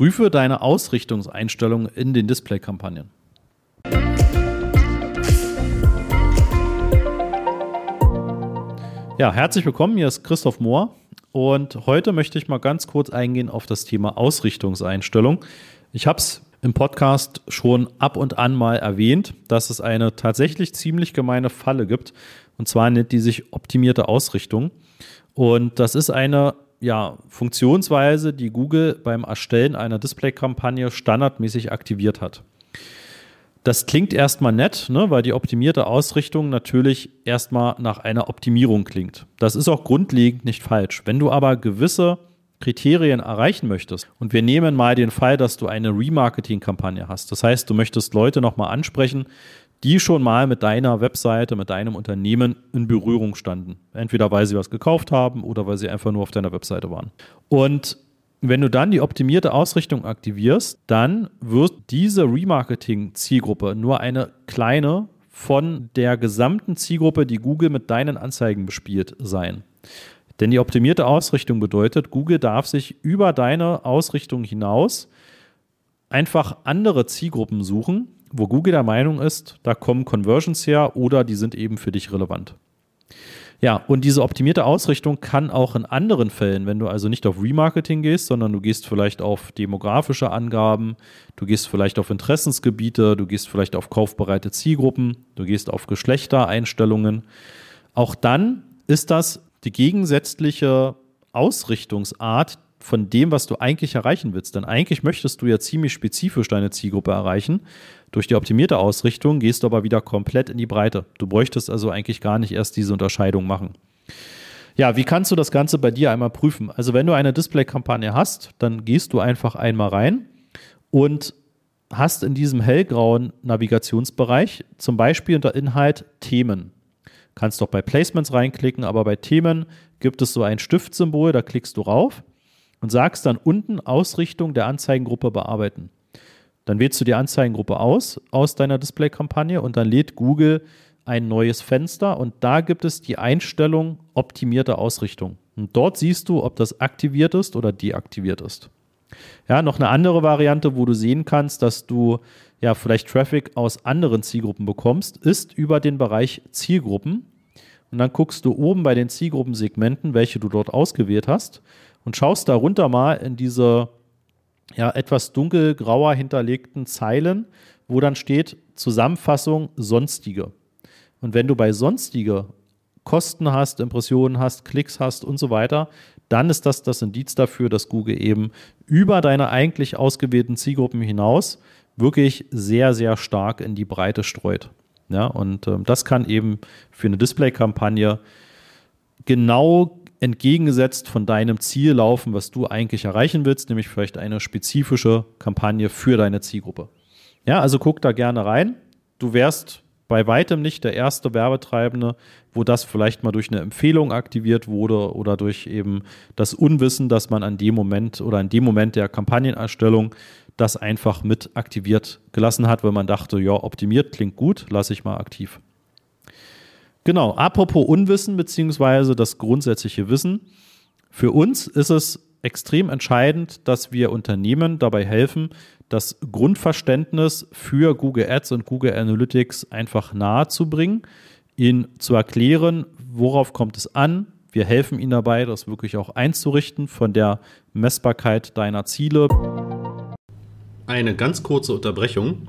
Prüfe deine Ausrichtungseinstellungen in den Display-Kampagnen. Ja, herzlich willkommen. Hier ist Christoph Mohr und heute möchte ich mal ganz kurz eingehen auf das Thema Ausrichtungseinstellung. Ich habe es im Podcast schon ab und an mal erwähnt, dass es eine tatsächlich ziemlich gemeine Falle gibt. Und zwar nennt die sich optimierte Ausrichtung. Und das ist eine ja, Funktionsweise, die Google beim Erstellen einer Display-Kampagne standardmäßig aktiviert hat. Das klingt erstmal nett, ne, weil die optimierte Ausrichtung natürlich erstmal nach einer Optimierung klingt. Das ist auch grundlegend nicht falsch. Wenn du aber gewisse Kriterien erreichen möchtest, und wir nehmen mal den Fall, dass du eine Remarketing-Kampagne hast, das heißt, du möchtest Leute nochmal ansprechen, die schon mal mit deiner Webseite, mit deinem Unternehmen in Berührung standen. Entweder weil sie was gekauft haben oder weil sie einfach nur auf deiner Webseite waren. Und wenn du dann die optimierte Ausrichtung aktivierst, dann wird diese Remarketing-Zielgruppe nur eine kleine von der gesamten Zielgruppe, die Google mit deinen Anzeigen bespielt, sein. Denn die optimierte Ausrichtung bedeutet, Google darf sich über deine Ausrichtung hinaus einfach andere Zielgruppen suchen, wo Google der Meinung ist, da kommen Conversions her oder die sind eben für dich relevant. Ja, und diese optimierte Ausrichtung kann auch in anderen Fällen, wenn du also nicht auf Remarketing gehst, sondern du gehst vielleicht auf demografische Angaben, du gehst vielleicht auf Interessensgebiete, du gehst vielleicht auf kaufbereite Zielgruppen, du gehst auf Geschlechtereinstellungen. Auch dann ist das die gegensätzliche Ausrichtungsart von dem, was du eigentlich erreichen willst. Denn eigentlich möchtest du ja ziemlich spezifisch deine Zielgruppe erreichen. Durch die optimierte Ausrichtung gehst du aber wieder komplett in die Breite. Du bräuchtest also eigentlich gar nicht erst diese Unterscheidung machen. Ja, wie kannst du das Ganze bei dir einmal prüfen? Also wenn du eine Display-Kampagne hast, dann gehst du einfach einmal rein und hast in diesem hellgrauen Navigationsbereich zum Beispiel unter Inhalt Themen. Kannst doch bei Placements reinklicken, aber bei Themen gibt es so ein Stiftsymbol, da klickst du rauf und sagst dann unten Ausrichtung der Anzeigengruppe bearbeiten. Dann wählst du die Anzeigengruppe aus aus deiner Display-Kampagne und dann lädt Google ein neues Fenster und da gibt es die Einstellung optimierte Ausrichtung. Und dort siehst du, ob das aktiviert ist oder deaktiviert ist. Ja, noch eine andere Variante, wo du sehen kannst, dass du ja vielleicht Traffic aus anderen Zielgruppen bekommst, ist über den Bereich Zielgruppen. Und dann guckst du oben bei den Zielgruppensegmenten, welche du dort ausgewählt hast und schaust darunter mal in diese ja, etwas dunkelgrauer hinterlegten Zeilen, wo dann steht Zusammenfassung Sonstige. Und wenn du bei Sonstige Kosten hast, Impressionen hast, Klicks hast und so weiter, dann ist das das Indiz dafür, dass Google eben über deine eigentlich ausgewählten Zielgruppen hinaus wirklich sehr, sehr stark in die Breite streut. Ja, und ähm, das kann eben für eine Display-Kampagne genau entgegengesetzt von deinem Ziel laufen, was du eigentlich erreichen willst, nämlich vielleicht eine spezifische Kampagne für deine Zielgruppe. Ja, also guck da gerne rein. Du wärst bei weitem nicht der erste Werbetreibende, wo das vielleicht mal durch eine Empfehlung aktiviert wurde oder durch eben das Unwissen, dass man an dem Moment oder in dem Moment der Kampagnenerstellung das einfach mit aktiviert gelassen hat, weil man dachte, ja, optimiert klingt gut, lasse ich mal aktiv. Genau, apropos Unwissen beziehungsweise das grundsätzliche Wissen. Für uns ist es extrem entscheidend, dass wir Unternehmen dabei helfen, das Grundverständnis für Google Ads und Google Analytics einfach nahe zu bringen, ihnen zu erklären, worauf kommt es an. Wir helfen ihnen dabei, das wirklich auch einzurichten von der Messbarkeit deiner Ziele. Eine ganz kurze Unterbrechung.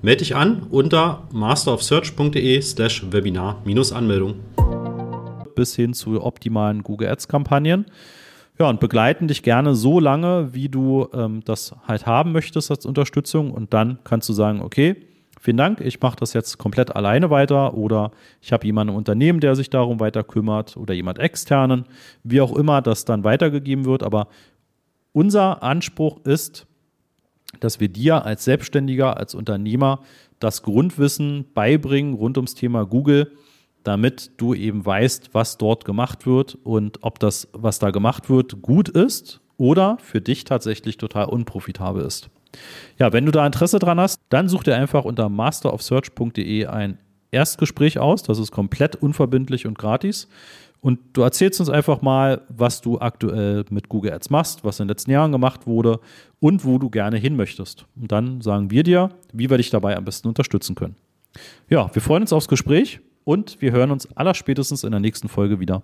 Melde dich an unter masterofsearch.de slash Webinar-Anmeldung. Bis hin zu optimalen Google Ads-Kampagnen. Ja, und begleiten dich gerne so lange, wie du ähm, das halt haben möchtest als Unterstützung. Und dann kannst du sagen, okay, vielen Dank, ich mache das jetzt komplett alleine weiter oder ich habe jemanden im Unternehmen, der sich darum weiter kümmert oder jemand externen, wie auch immer das dann weitergegeben wird. Aber unser Anspruch ist, dass wir dir als Selbstständiger, als Unternehmer das Grundwissen beibringen rund ums Thema Google, damit du eben weißt, was dort gemacht wird und ob das, was da gemacht wird, gut ist oder für dich tatsächlich total unprofitabel ist. Ja, wenn du da Interesse dran hast, dann such dir einfach unter masterofsearch.de ein Erstgespräch aus. Das ist komplett unverbindlich und gratis. Und du erzählst uns einfach mal, was du aktuell mit Google Ads machst, was in den letzten Jahren gemacht wurde und wo du gerne hin möchtest. Und dann sagen wir dir, wie wir dich dabei am besten unterstützen können. Ja, wir freuen uns aufs Gespräch und wir hören uns allerspätestens in der nächsten Folge wieder.